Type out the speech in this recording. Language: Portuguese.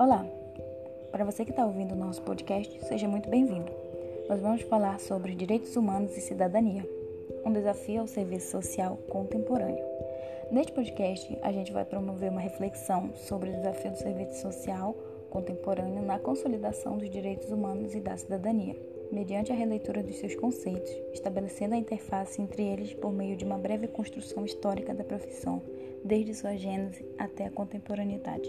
Olá! Para você que está ouvindo o nosso podcast, seja muito bem-vindo. Nós vamos falar sobre direitos humanos e cidadania, um desafio ao serviço social contemporâneo. Neste podcast, a gente vai promover uma reflexão sobre o desafio do serviço social contemporâneo na consolidação dos direitos humanos e da cidadania mediante a releitura dos seus conceitos, estabelecendo a interface entre eles por meio de uma breve construção histórica da profissão, desde sua gênese até a contemporaneidade.